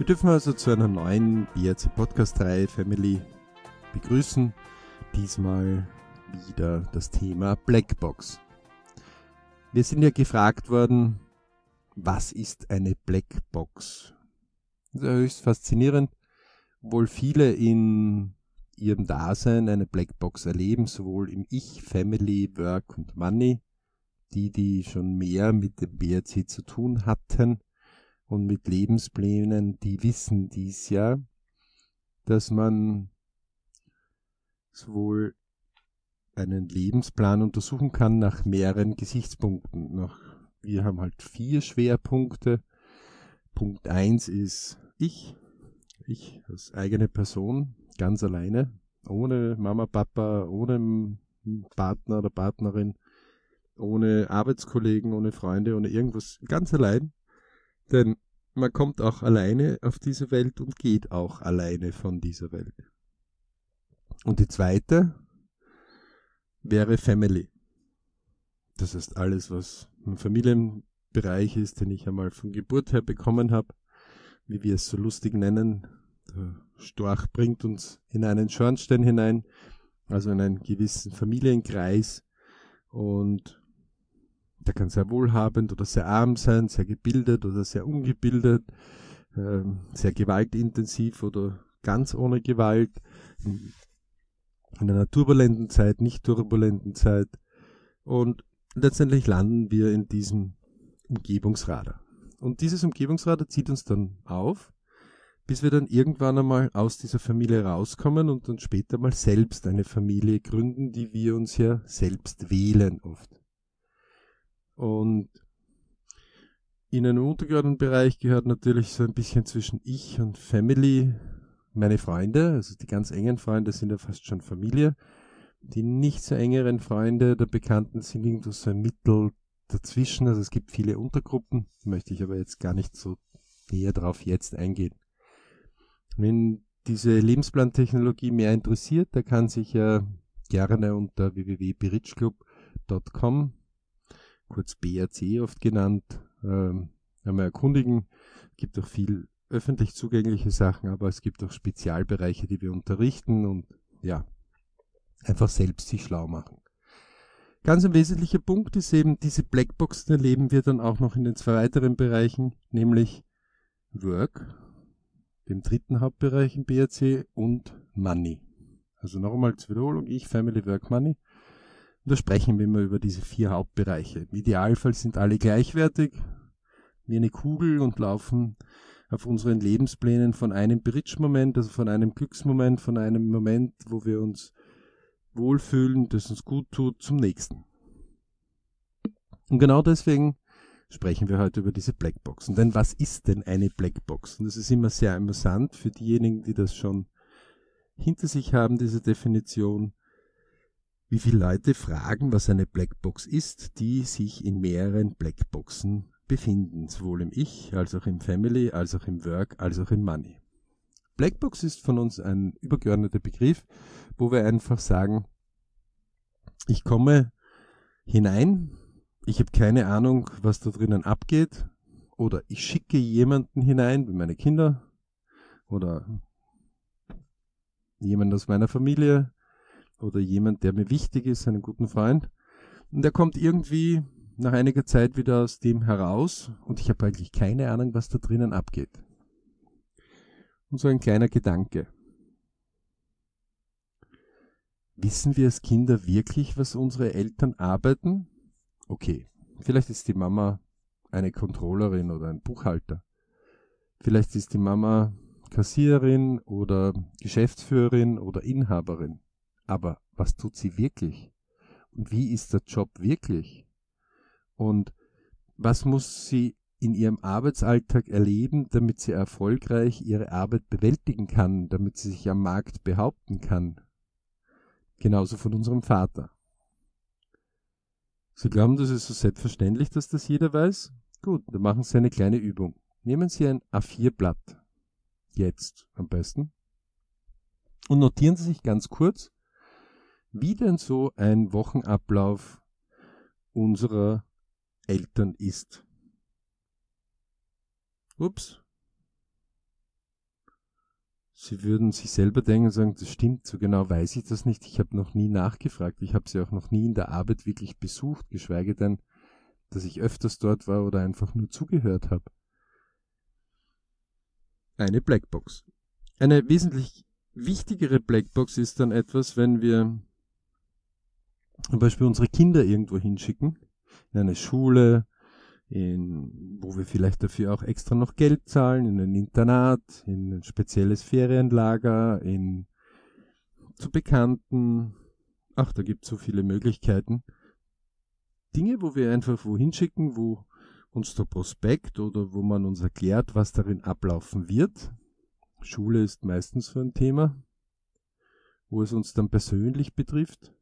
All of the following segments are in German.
Wir dürfen also zu einer neuen BRC Podcast-Reihe Family begrüßen. Diesmal wieder das Thema Blackbox. Wir sind ja gefragt worden, was ist eine Blackbox? Das ist ja höchst faszinierend, obwohl viele in ihrem Dasein eine Blackbox erleben, sowohl im Ich, Family, Work und Money, die, die schon mehr mit dem BRC zu tun hatten und mit Lebensplänen, die wissen dies ja, dass man sowohl einen Lebensplan untersuchen kann nach mehreren Gesichtspunkten. Nach, wir haben halt vier Schwerpunkte. Punkt eins ist ich, ich als eigene Person, ganz alleine, ohne Mama, Papa, ohne Partner oder Partnerin, ohne Arbeitskollegen, ohne Freunde, ohne irgendwas, ganz allein. Denn man kommt auch alleine auf diese Welt und geht auch alleine von dieser Welt. Und die zweite wäre Family. Das heißt alles, was im Familienbereich ist, den ich einmal von Geburt her bekommen habe, wie wir es so lustig nennen. Der Storch bringt uns in einen Schornstein hinein, also in einen gewissen Familienkreis. Und der kann sehr wohlhabend oder sehr arm sein, sehr gebildet oder sehr ungebildet, äh, sehr gewaltintensiv oder ganz ohne Gewalt, in, in einer turbulenten Zeit, nicht turbulenten Zeit. Und letztendlich landen wir in diesem Umgebungsradar. Und dieses Umgebungsradar zieht uns dann auf, bis wir dann irgendwann einmal aus dieser Familie rauskommen und dann später mal selbst eine Familie gründen, die wir uns ja selbst wählen oft. Und in einem untergeordneten Bereich gehört natürlich so ein bisschen zwischen ich und Family meine Freunde, also die ganz engen Freunde sind ja fast schon Familie. Die nicht so engeren Freunde der Bekannten sind irgendwo so ein Mittel dazwischen. Also es gibt viele Untergruppen, möchte ich aber jetzt gar nicht so näher drauf jetzt eingehen. Wenn diese Lebensplantechnologie mehr interessiert, da kann sich ja gerne unter www.berichclub.com, kurz BRC oft genannt, ähm, einmal erkundigen. Es gibt auch viel öffentlich zugängliche Sachen, aber es gibt auch Spezialbereiche, die wir unterrichten und ja, einfach selbst sich schlau machen. Ganz ein wesentlicher Punkt ist eben, diese Blackboxen erleben wir dann auch noch in den zwei weiteren Bereichen, nämlich Work, dem dritten Hauptbereich im BRC und Money. Also nochmal zur Wiederholung, ich, Family, Work, Money. Und da sprechen wir immer über diese vier Hauptbereiche. Im Idealfall sind alle gleichwertig, wie eine Kugel und laufen auf unseren Lebensplänen von einem Bridge-Moment, also von einem Glücksmoment, von einem Moment, wo wir uns wohlfühlen, das uns gut tut, zum nächsten. Und genau deswegen sprechen wir heute über diese Blackboxen. Denn was ist denn eine Blackbox? Und das ist immer sehr amüsant für diejenigen, die das schon hinter sich haben, diese Definition. Wie viele Leute fragen, was eine Blackbox ist, die sich in mehreren Blackboxen befinden, sowohl im Ich, als auch im Family, als auch im Work, als auch im Money. Blackbox ist von uns ein übergeordneter Begriff, wo wir einfach sagen, ich komme hinein, ich habe keine Ahnung, was da drinnen abgeht, oder ich schicke jemanden hinein, wie meine Kinder, oder jemand aus meiner Familie, oder jemand, der mir wichtig ist, einen guten Freund, und der kommt irgendwie nach einiger Zeit wieder aus dem heraus und ich habe eigentlich keine Ahnung, was da drinnen abgeht. Und so ein kleiner Gedanke. Wissen wir als Kinder wirklich, was unsere Eltern arbeiten? Okay, vielleicht ist die Mama eine Controllerin oder ein Buchhalter. Vielleicht ist die Mama Kassiererin oder Geschäftsführerin oder Inhaberin. Aber was tut sie wirklich? Und wie ist der Job wirklich? Und was muss sie in ihrem Arbeitsalltag erleben, damit sie erfolgreich ihre Arbeit bewältigen kann, damit sie sich am Markt behaupten kann. Genauso von unserem Vater. Sie glauben, das ist so selbstverständlich, dass das jeder weiß? Gut, dann machen Sie eine kleine Übung. Nehmen Sie ein A4-Blatt. Jetzt am besten. Und notieren Sie sich ganz kurz, wie denn so ein Wochenablauf unserer Eltern ist. Ups. Sie würden sich selber denken und sagen, das stimmt, so genau weiß ich das nicht. Ich habe noch nie nachgefragt. Ich habe sie auch noch nie in der Arbeit wirklich besucht, geschweige denn, dass ich öfters dort war oder einfach nur zugehört habe. Eine Blackbox. Eine wesentlich wichtigere Blackbox ist dann etwas, wenn wir zum Beispiel unsere Kinder irgendwo hinschicken, in eine Schule, in, wo wir vielleicht dafür auch extra noch Geld zahlen, in ein Internat, in ein spezielles Ferienlager, in zu Bekannten. Ach, da gibt es so viele Möglichkeiten. Dinge, wo wir einfach wohin schicken, wo uns der Prospekt oder wo man uns erklärt, was darin ablaufen wird. Schule ist meistens so ein Thema, wo es uns dann persönlich betrifft.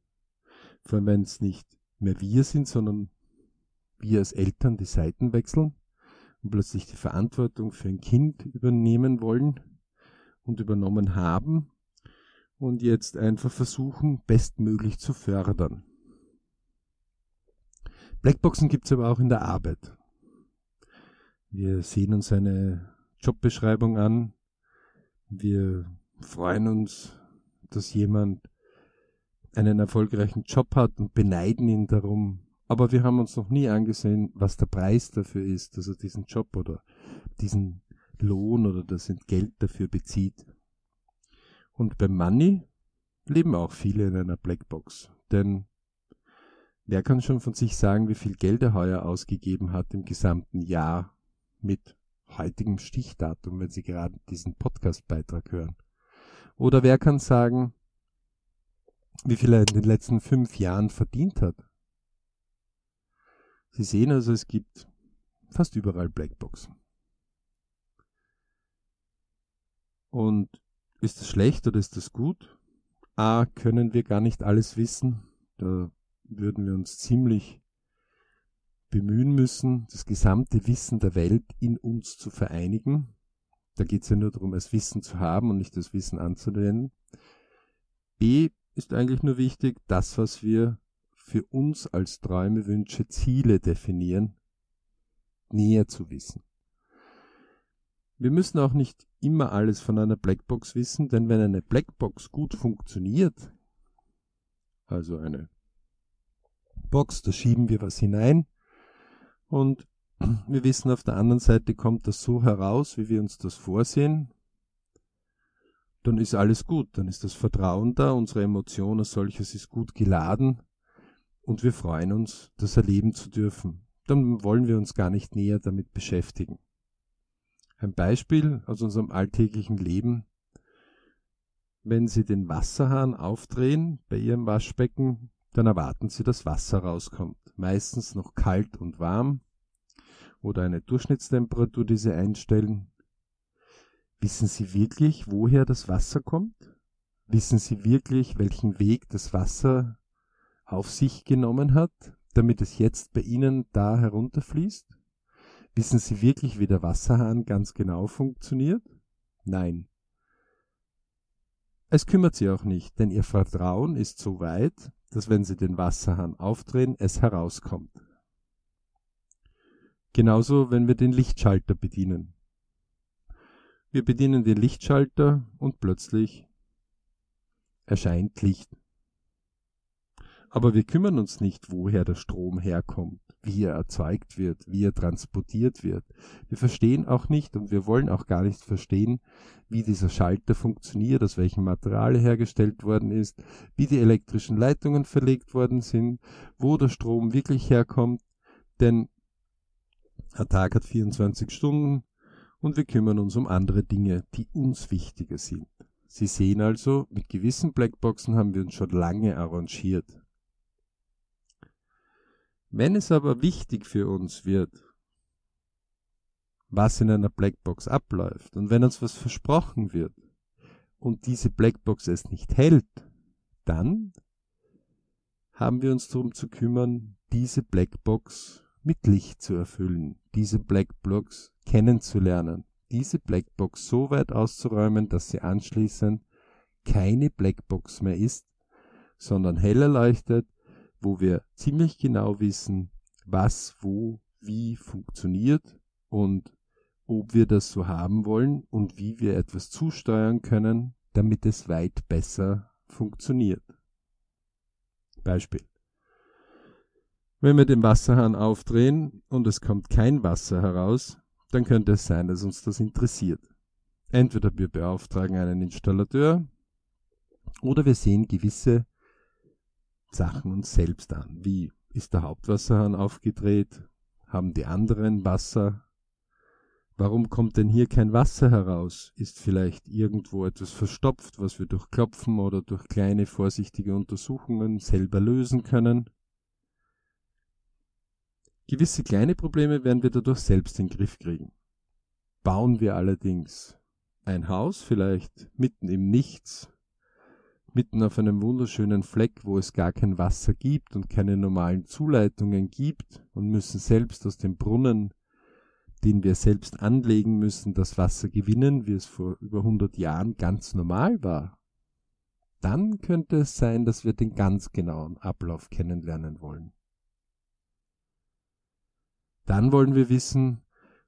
Vor allem, wenn es nicht mehr wir sind, sondern wir als Eltern die Seiten wechseln und plötzlich die Verantwortung für ein Kind übernehmen wollen und übernommen haben und jetzt einfach versuchen, bestmöglich zu fördern. Blackboxen gibt es aber auch in der Arbeit. Wir sehen uns eine Jobbeschreibung an. Wir freuen uns, dass jemand einen erfolgreichen Job hat und beneiden ihn darum, aber wir haben uns noch nie angesehen, was der Preis dafür ist, dass er diesen Job oder diesen Lohn oder das Entgelt dafür bezieht. Und beim Money leben auch viele in einer Blackbox. Denn wer kann schon von sich sagen, wie viel Geld er heuer ausgegeben hat im gesamten Jahr mit heutigem Stichdatum, wenn Sie gerade diesen Podcastbeitrag hören? Oder wer kann sagen, wie viel er in den letzten fünf Jahren verdient hat? Sie sehen also, es gibt fast überall Blackboxen. Und ist das schlecht oder ist das gut? A, können wir gar nicht alles wissen. Da würden wir uns ziemlich bemühen müssen, das gesamte Wissen der Welt in uns zu vereinigen. Da geht es ja nur darum, das Wissen zu haben und nicht das Wissen anzuwenden. B ist eigentlich nur wichtig, das, was wir für uns als Träume, Wünsche, Ziele definieren, näher zu wissen. Wir müssen auch nicht immer alles von einer Blackbox wissen, denn wenn eine Blackbox gut funktioniert, also eine Box, da schieben wir was hinein und wir wissen auf der anderen Seite kommt das so heraus, wie wir uns das vorsehen, dann ist alles gut, dann ist das Vertrauen da, unsere Emotion als solches ist gut geladen und wir freuen uns, das erleben zu dürfen. Dann wollen wir uns gar nicht näher damit beschäftigen. Ein Beispiel aus unserem alltäglichen Leben. Wenn Sie den Wasserhahn aufdrehen bei Ihrem Waschbecken, dann erwarten Sie, dass Wasser rauskommt. Meistens noch kalt und warm oder eine Durchschnittstemperatur, die Sie einstellen. Wissen Sie wirklich, woher das Wasser kommt? Wissen Sie wirklich, welchen Weg das Wasser auf sich genommen hat, damit es jetzt bei Ihnen da herunterfließt? Wissen Sie wirklich, wie der Wasserhahn ganz genau funktioniert? Nein. Es kümmert Sie auch nicht, denn Ihr Vertrauen ist so weit, dass wenn Sie den Wasserhahn aufdrehen, es herauskommt. Genauso, wenn wir den Lichtschalter bedienen. Wir bedienen den Lichtschalter und plötzlich erscheint Licht. Aber wir kümmern uns nicht, woher der Strom herkommt, wie er erzeugt wird, wie er transportiert wird. Wir verstehen auch nicht und wir wollen auch gar nicht verstehen, wie dieser Schalter funktioniert, aus welchem Material er hergestellt worden ist, wie die elektrischen Leitungen verlegt worden sind, wo der Strom wirklich herkommt, denn ein Tag hat 24 Stunden und wir kümmern uns um andere Dinge, die uns wichtiger sind. Sie sehen also, mit gewissen Blackboxen haben wir uns schon lange arrangiert. Wenn es aber wichtig für uns wird, was in einer Blackbox abläuft und wenn uns was versprochen wird und diese Blackbox es nicht hält, dann haben wir uns darum zu kümmern, diese Blackbox mit Licht zu erfüllen, diese Blackbox kennenzulernen, diese Blackbox so weit auszuräumen, dass sie anschließend keine Blackbox mehr ist, sondern heller leuchtet wo wir ziemlich genau wissen, was, wo, wie funktioniert und ob wir das so haben wollen und wie wir etwas zusteuern können, damit es weit besser funktioniert. Beispiel. Wenn wir den Wasserhahn aufdrehen und es kommt kein Wasser heraus, dann könnte es sein, dass uns das interessiert. Entweder wir beauftragen einen Installateur oder wir sehen gewisse Sachen uns selbst an, wie ist der Hauptwasserhahn aufgedreht, haben die anderen Wasser, warum kommt denn hier kein Wasser heraus, ist vielleicht irgendwo etwas verstopft, was wir durch Klopfen oder durch kleine vorsichtige Untersuchungen selber lösen können. Gewisse kleine Probleme werden wir dadurch selbst in den Griff kriegen. Bauen wir allerdings ein Haus vielleicht mitten im Nichts, mitten auf einem wunderschönen Fleck, wo es gar kein Wasser gibt und keine normalen Zuleitungen gibt und müssen selbst aus dem Brunnen, den wir selbst anlegen müssen, das Wasser gewinnen, wie es vor über 100 Jahren ganz normal war. Dann könnte es sein, dass wir den ganz genauen Ablauf kennenlernen wollen. Dann wollen wir wissen,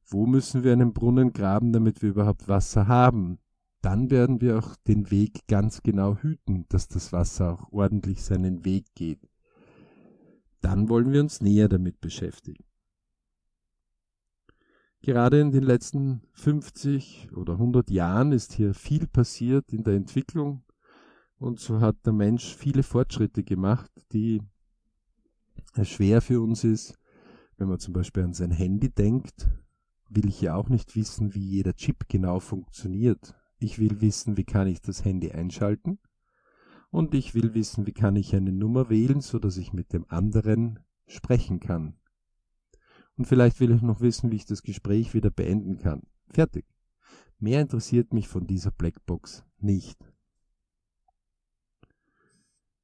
wo müssen wir einen Brunnen graben, damit wir überhaupt Wasser haben? Dann werden wir auch den Weg ganz genau hüten, dass das Wasser auch ordentlich seinen Weg geht. Dann wollen wir uns näher damit beschäftigen. Gerade in den letzten 50 oder 100 Jahren ist hier viel passiert in der Entwicklung und so hat der Mensch viele Fortschritte gemacht, die schwer für uns ist, wenn man zum Beispiel an sein Handy denkt, will ich ja auch nicht wissen, wie jeder Chip genau funktioniert. Ich will wissen, wie kann ich das Handy einschalten. Und ich will wissen, wie kann ich eine Nummer wählen, so dass ich mit dem anderen sprechen kann. Und vielleicht will ich noch wissen, wie ich das Gespräch wieder beenden kann. Fertig. Mehr interessiert mich von dieser Blackbox nicht.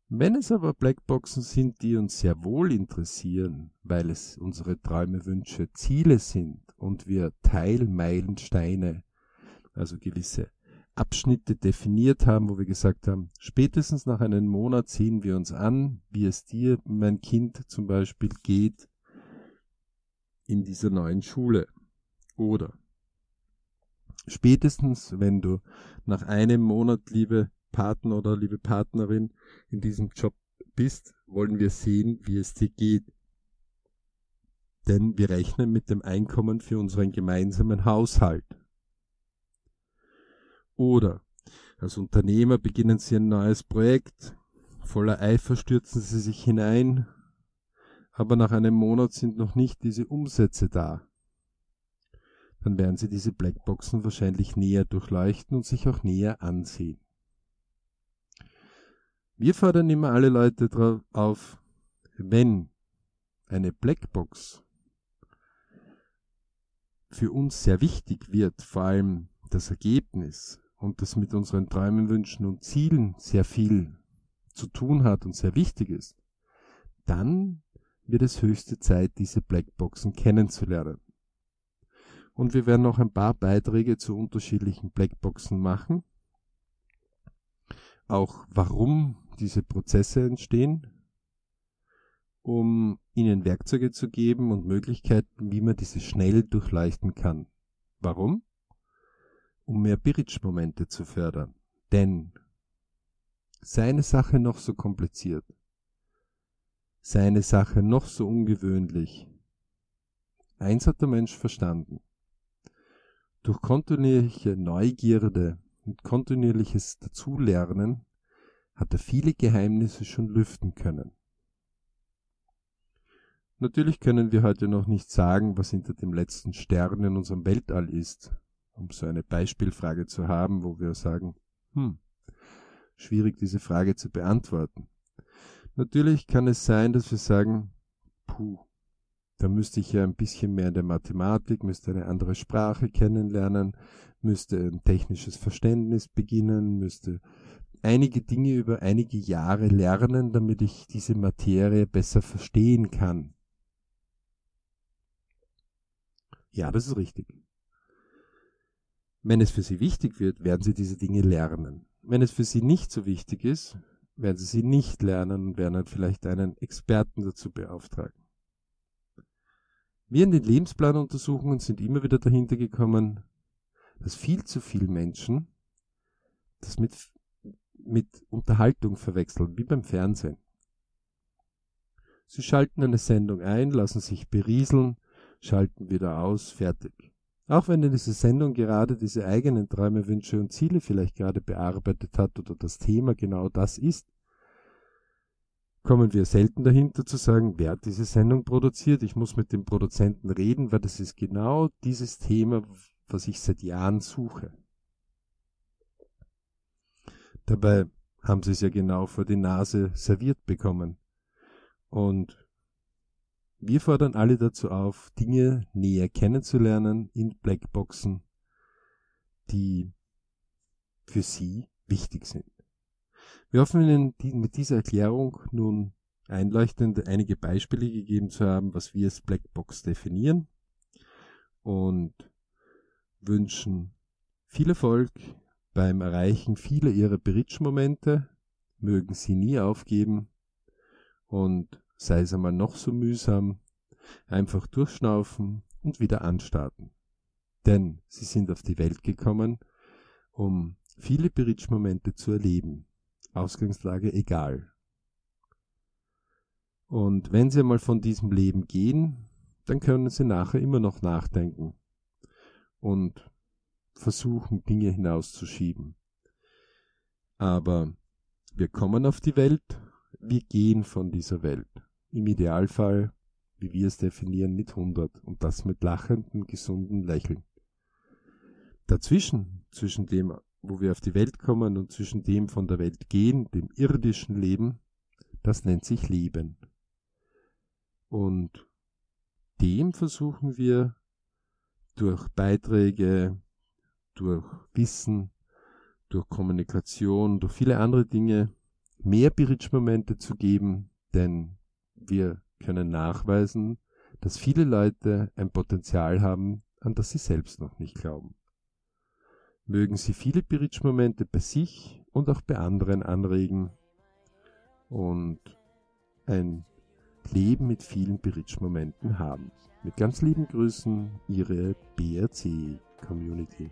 Wenn es aber Blackboxen sind, die uns sehr wohl interessieren, weil es unsere Träume, Wünsche, Ziele sind und wir Teilmeilensteine, also gewisse Abschnitte definiert haben, wo wir gesagt haben, spätestens nach einem Monat sehen wir uns an, wie es dir, mein Kind zum Beispiel, geht in dieser neuen Schule. Oder spätestens, wenn du nach einem Monat, liebe Partner oder liebe Partnerin, in diesem Job bist, wollen wir sehen, wie es dir geht. Denn wir rechnen mit dem Einkommen für unseren gemeinsamen Haushalt. Oder als Unternehmer beginnen Sie ein neues Projekt, voller Eifer stürzen Sie sich hinein, aber nach einem Monat sind noch nicht diese Umsätze da. Dann werden Sie diese Blackboxen wahrscheinlich näher durchleuchten und sich auch näher ansehen. Wir fordern immer alle Leute drauf auf, wenn eine Blackbox für uns sehr wichtig wird, vor allem das Ergebnis und das mit unseren Träumen, Wünschen und Zielen sehr viel zu tun hat und sehr wichtig ist, dann wird es höchste Zeit, diese Blackboxen kennenzulernen. Und wir werden noch ein paar Beiträge zu unterschiedlichen Blackboxen machen. Auch warum diese Prozesse entstehen, um ihnen Werkzeuge zu geben und Möglichkeiten, wie man diese schnell durchleuchten kann. Warum? Um mehr Bridge-Momente zu fördern. Denn seine Sache noch so kompliziert, seine Sache noch so ungewöhnlich, eins hat der Mensch verstanden. Durch kontinuierliche Neugierde und kontinuierliches Dazulernen hat er viele Geheimnisse schon lüften können. Natürlich können wir heute noch nicht sagen, was hinter dem letzten Stern in unserem Weltall ist, um so eine Beispielfrage zu haben, wo wir sagen, hm, schwierig diese Frage zu beantworten. Natürlich kann es sein, dass wir sagen, puh, da müsste ich ja ein bisschen mehr in der Mathematik, müsste eine andere Sprache kennenlernen, müsste ein technisches Verständnis beginnen, müsste einige Dinge über einige Jahre lernen, damit ich diese Materie besser verstehen kann. Ja, das ist richtig. Wenn es für Sie wichtig wird, werden Sie diese Dinge lernen. Wenn es für Sie nicht so wichtig ist, werden Sie sie nicht lernen und werden dann vielleicht einen Experten dazu beauftragen. Wir in den Lebensplanuntersuchungen sind immer wieder dahinter gekommen, dass viel zu viele Menschen das mit, mit Unterhaltung verwechseln, wie beim Fernsehen. Sie schalten eine Sendung ein, lassen sich berieseln, schalten wieder aus, fertig. Auch wenn diese Sendung gerade diese eigenen Träume, Wünsche und Ziele vielleicht gerade bearbeitet hat oder das Thema genau das ist, kommen wir selten dahinter zu sagen, wer hat diese Sendung produziert. Ich muss mit dem Produzenten reden, weil das ist genau dieses Thema, was ich seit Jahren suche. Dabei haben sie es ja genau vor die Nase serviert bekommen. Und wir fordern alle dazu auf, Dinge näher kennenzulernen in Blackboxen, die für Sie wichtig sind. Wir hoffen Ihnen mit dieser Erklärung nun einleuchtend einige Beispiele gegeben zu haben, was wir als Blackbox definieren und wünschen viel Erfolg beim Erreichen vieler Ihrer Bridge-Momente. Mögen Sie nie aufgeben und sei es einmal noch so mühsam, einfach durchschnaufen und wieder anstarten. Denn sie sind auf die Welt gekommen, um viele Bridge-Momente zu erleben. Ausgangslage egal. Und wenn sie einmal von diesem Leben gehen, dann können sie nachher immer noch nachdenken und versuchen, Dinge hinauszuschieben. Aber wir kommen auf die Welt, wir gehen von dieser Welt. Im Idealfall, wie wir es definieren, mit 100 und das mit lachendem, gesunden Lächeln. Dazwischen, zwischen dem, wo wir auf die Welt kommen und zwischen dem von der Welt gehen, dem irdischen Leben, das nennt sich Leben. Und dem versuchen wir durch Beiträge, durch Wissen, durch Kommunikation, durch viele andere Dinge mehr Bridge-Momente zu geben, denn wir können nachweisen, dass viele Leute ein Potenzial haben, an das sie selbst noch nicht glauben. Mögen sie viele Bridge-Momente bei sich und auch bei anderen anregen und ein Leben mit vielen Bridge-Momenten haben. Mit ganz lieben Grüßen, Ihre BRC-Community.